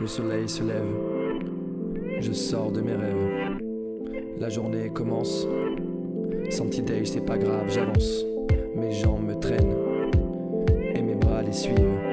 Le soleil se lève. Je sors de mes rêves. La journée commence. Santi-Day, c'est pas grave, j'avance. Mes jambes me traînent et mes bras les suivent.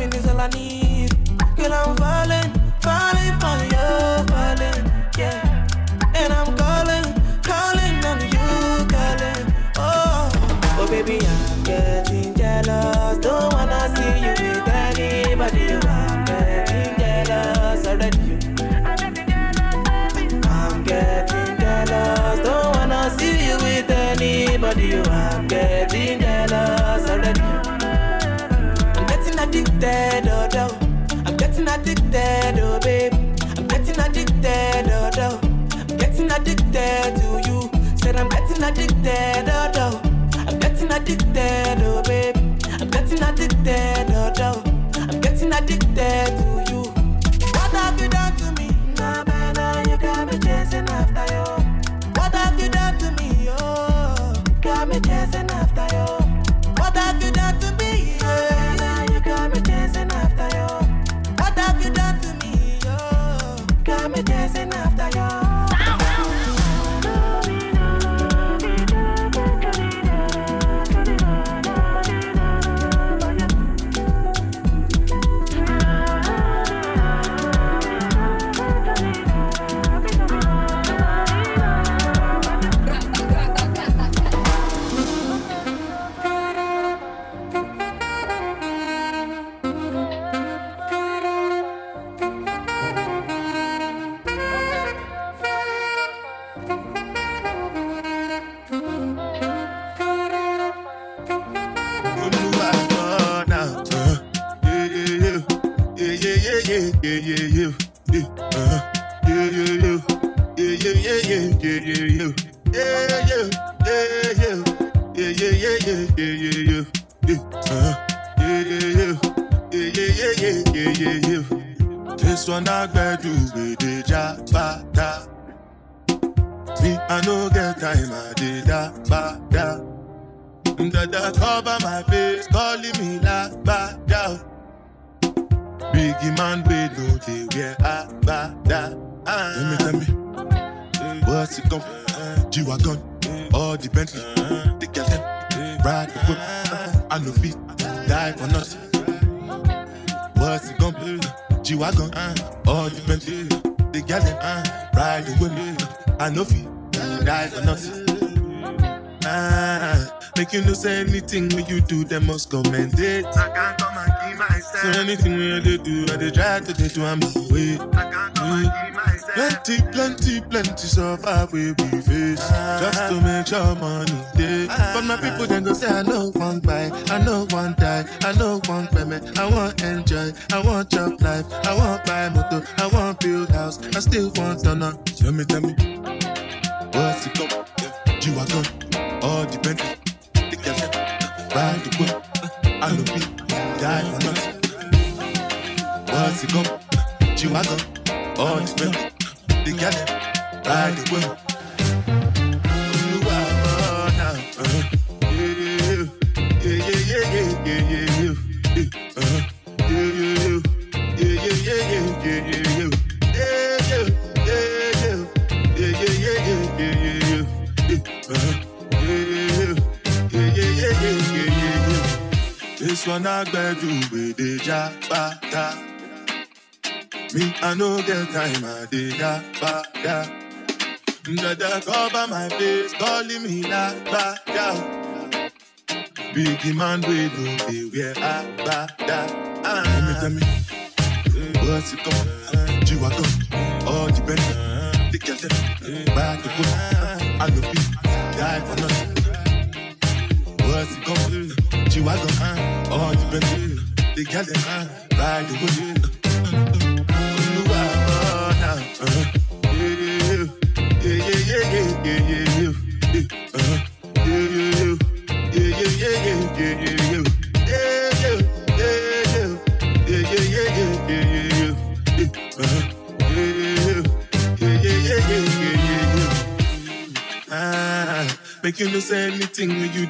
twin is all I need. Addicted, oh, oh. I'm getting addicted, oh, babe. I'm getting addicted, oh, oh. I'm getting addicted to you. Said I'm getting addicted, oh, oh. I'm getting addicted, oh, babe. I'm getting addicted, oh, oh. I'm getting addicted to you. What have you done to me? Nah, baby, you got me chasing after you. What have you done to me? Oh, got me chasing I no fit, die for nothing. Ah, make you know say anything when you do, they must commend it. I can't come and keep myself. So anything when they do, I they try to they do I'm the way. I can't come and keep myself. Plenty, plenty, plenty suffer we we face just to make sure money day. But my people then go say I know one buy, I know one die, I know one payment. I want enjoy, I want job life, I want buy motor, I want build house, I still want to know. Tell me, tell me. What's the cup? You are gone. All the Bentley. The gadget. Ride the whip. I know me. Die for nothing. What's the cup? You are gone. All the Bentley. The gadget. Ride the whip. One I gbedu with the jabata. Me, I no get time, I did da. Dada cover my face, calling me la ba da. Biggie man, we do know they wear a bada. Tell me, tell me, what's it called? G-Wagon, all the Bentley, the Kelton, back the book, I no fit, die for nothing. What's it called? G-Wagon, Bentley, les gars, les mains, bague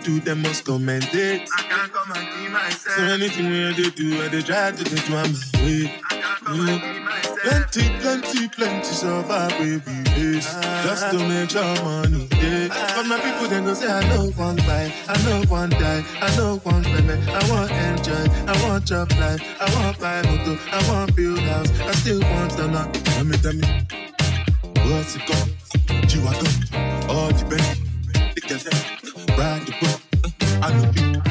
do, them must commend it. I can't come and keep myself. So anything when they do, I they try to do to my way. I can't come and keep myself. Plenty, plenty, plenty suffer, baby face. Just to make sure money, yeah. But my people then go say, I know one buy, I know one die, I know one payment. I want enjoy, I want job life, I want buy motor, I want build house, I still want dollar. Tell me, tell me, what's it called? G-Wagon, all the Bentley, the Kelton, ride the book. I'm the beat.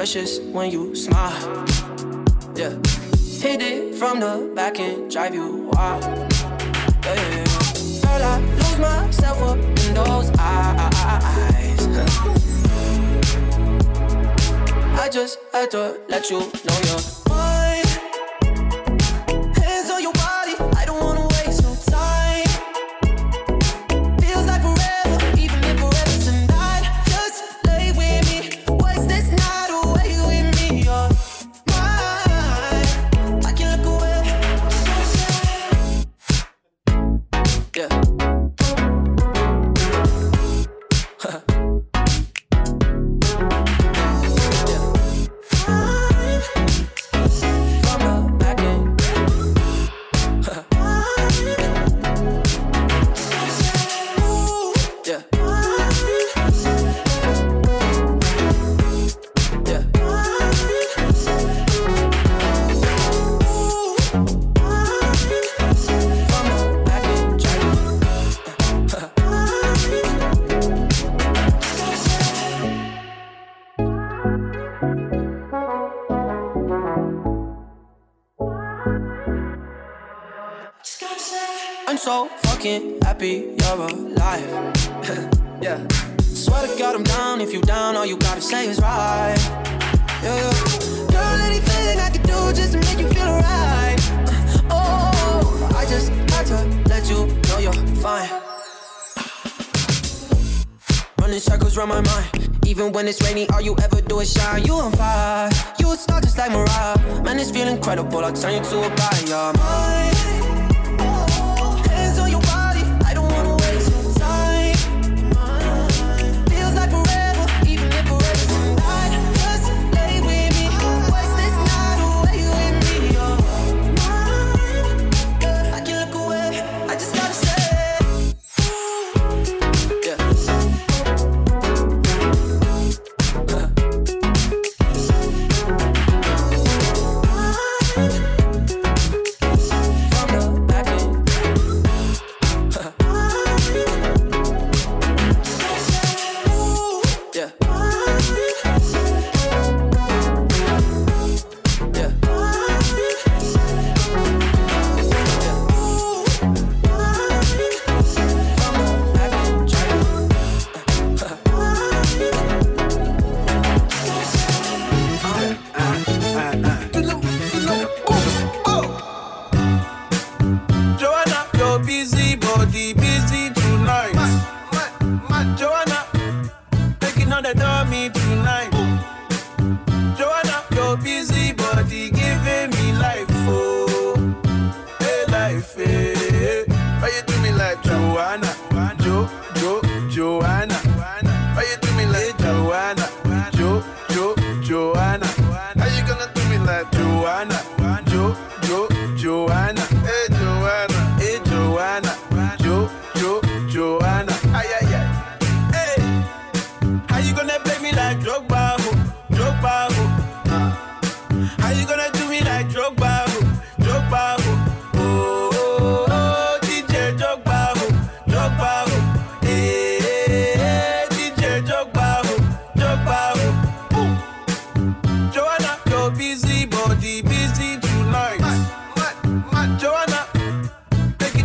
precious when you smile. Yeah. Hit it from the back and drive you wild. Yeah, yeah. Girl, I lose myself up in those eyes. I just had to let you know you're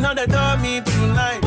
now they tell me tonight.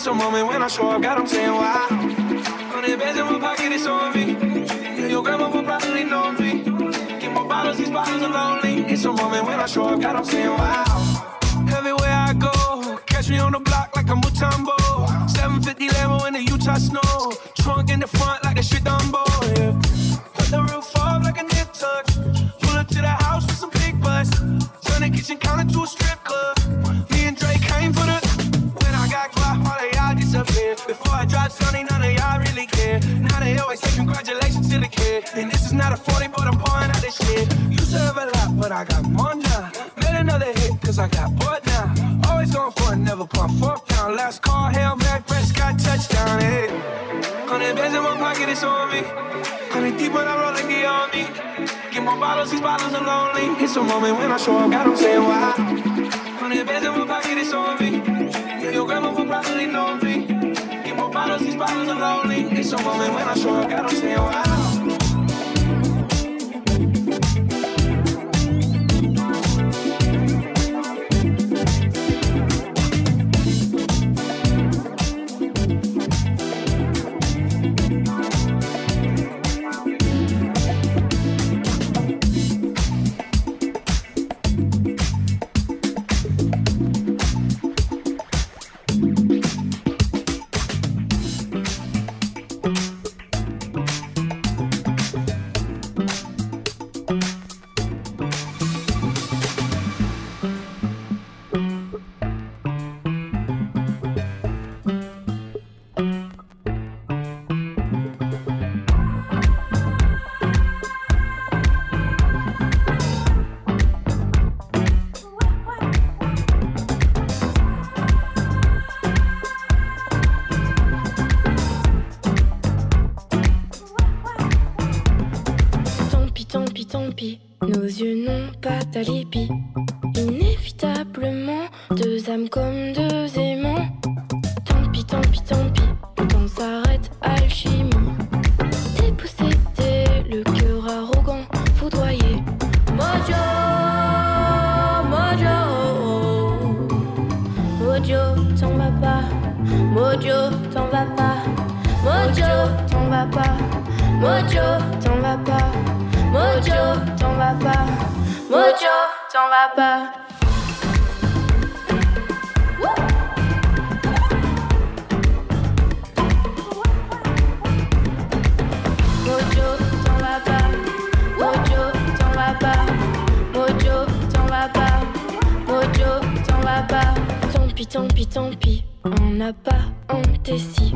it's a moment when I show up, God, I'm saying wow. Hundred bands in my pocket, it's on me. Yeah, your grandma will probably know me. Get more bottles, these bottles are lonely. It's a moment when I show up, God, I'm saying wow. Everywhere I go, catch me on the block like a Mutombo. 750 Lambo in the Utah snow. Trunk in the front like a shit Dumbo. Always say congratulations to the kid. And this is not a 40, but I'm pouring out this shit. To have a lot, but I got more now. Made another hit, cause I got bored now. Always going for it, never pump fourth down. Last call, hell Hail Mary, Prescott, touchdown, hey. Hundred bands in my pocket, it's on me. Hundred deep when I roll like the me. Get more bottles, these bottles are lonely. It's a moment when I show up, God, I'm saying why. Hundred bands in my pocket, it's on me. bottles, these bottles are lonely. It's overwhelming when I show up, I don't see a. va pas, Mojo, t'en vas pas, Mojo, t'en vas pas, Mojo, t'en vas pas, Mojo, t'en vas pas. tant pis, tant pis, tant pis, on n'a pas antéci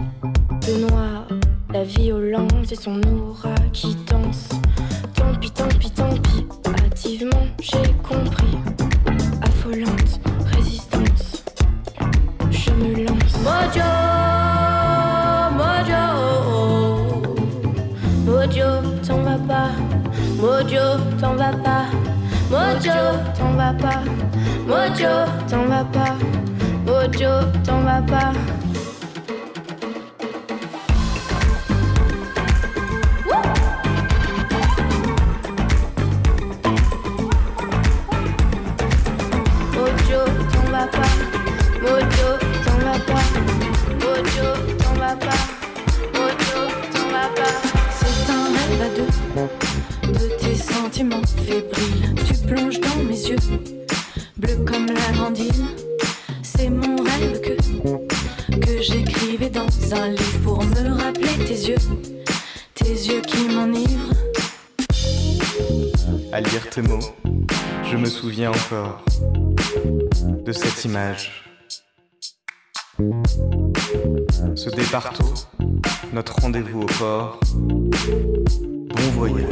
le noir, la violence et son aura qui danse. Tant pis, tant pis, tant pis. Hâtivement, j'ai compris. Affolante résistance. Je me lance. Mojo, Mojo. Mojo, t'en vas pas. Mojo, t'en vas pas. Mojo, t'en vas pas. Mojo, t'en vas pas. Mojo, t'en vas pas. À lire tes mots, je me souviens encore de cette image. Ce départ tôt, notre rendez-vous au port. Bon voyage.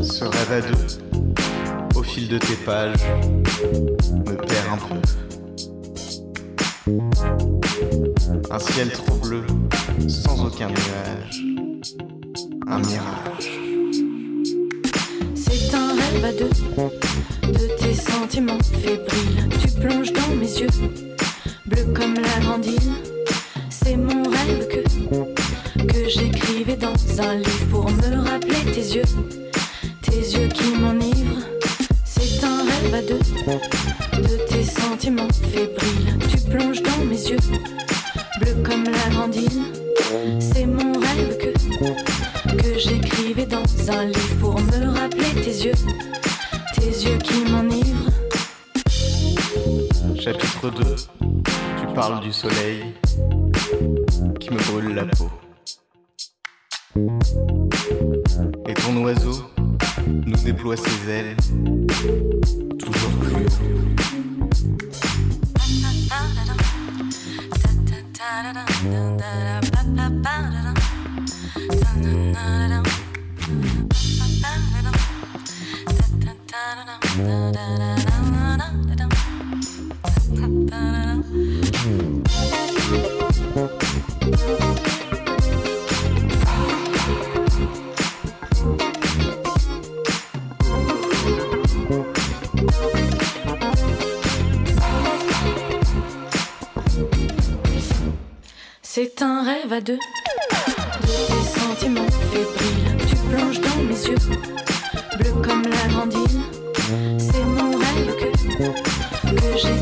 Ce rêve à deux, au fil de tes pages, me perd un peu. Un ciel trop bleu, sans aucun nuage. Un. C'est un rêve à deux de tes sentiments fébriles. Tu plonges dans mes yeux, bleu comme la grande île. C'est mon rêve que que j'écrivais dans un livre pour me rappeler tes yeux, tes yeux qui m'enivrent. C'est un rêve à deux de tes sentiments fébriles. Tu plonges dans mes yeux, bleu comme la grande île. C'est mon rêve que j'écrivais dans un livre pour me rappeler tes yeux, tes yeux qui m'enivrent. Chapitre 2 Tu parles du soleil qui me brûle la peau. Et ton oiseau nous déploie ses ailes, toujours plus. C'est un rêve à deux. Tu plonges dans mes yeux, bleu comme la grandine. C'est mon rêve que, que j'ai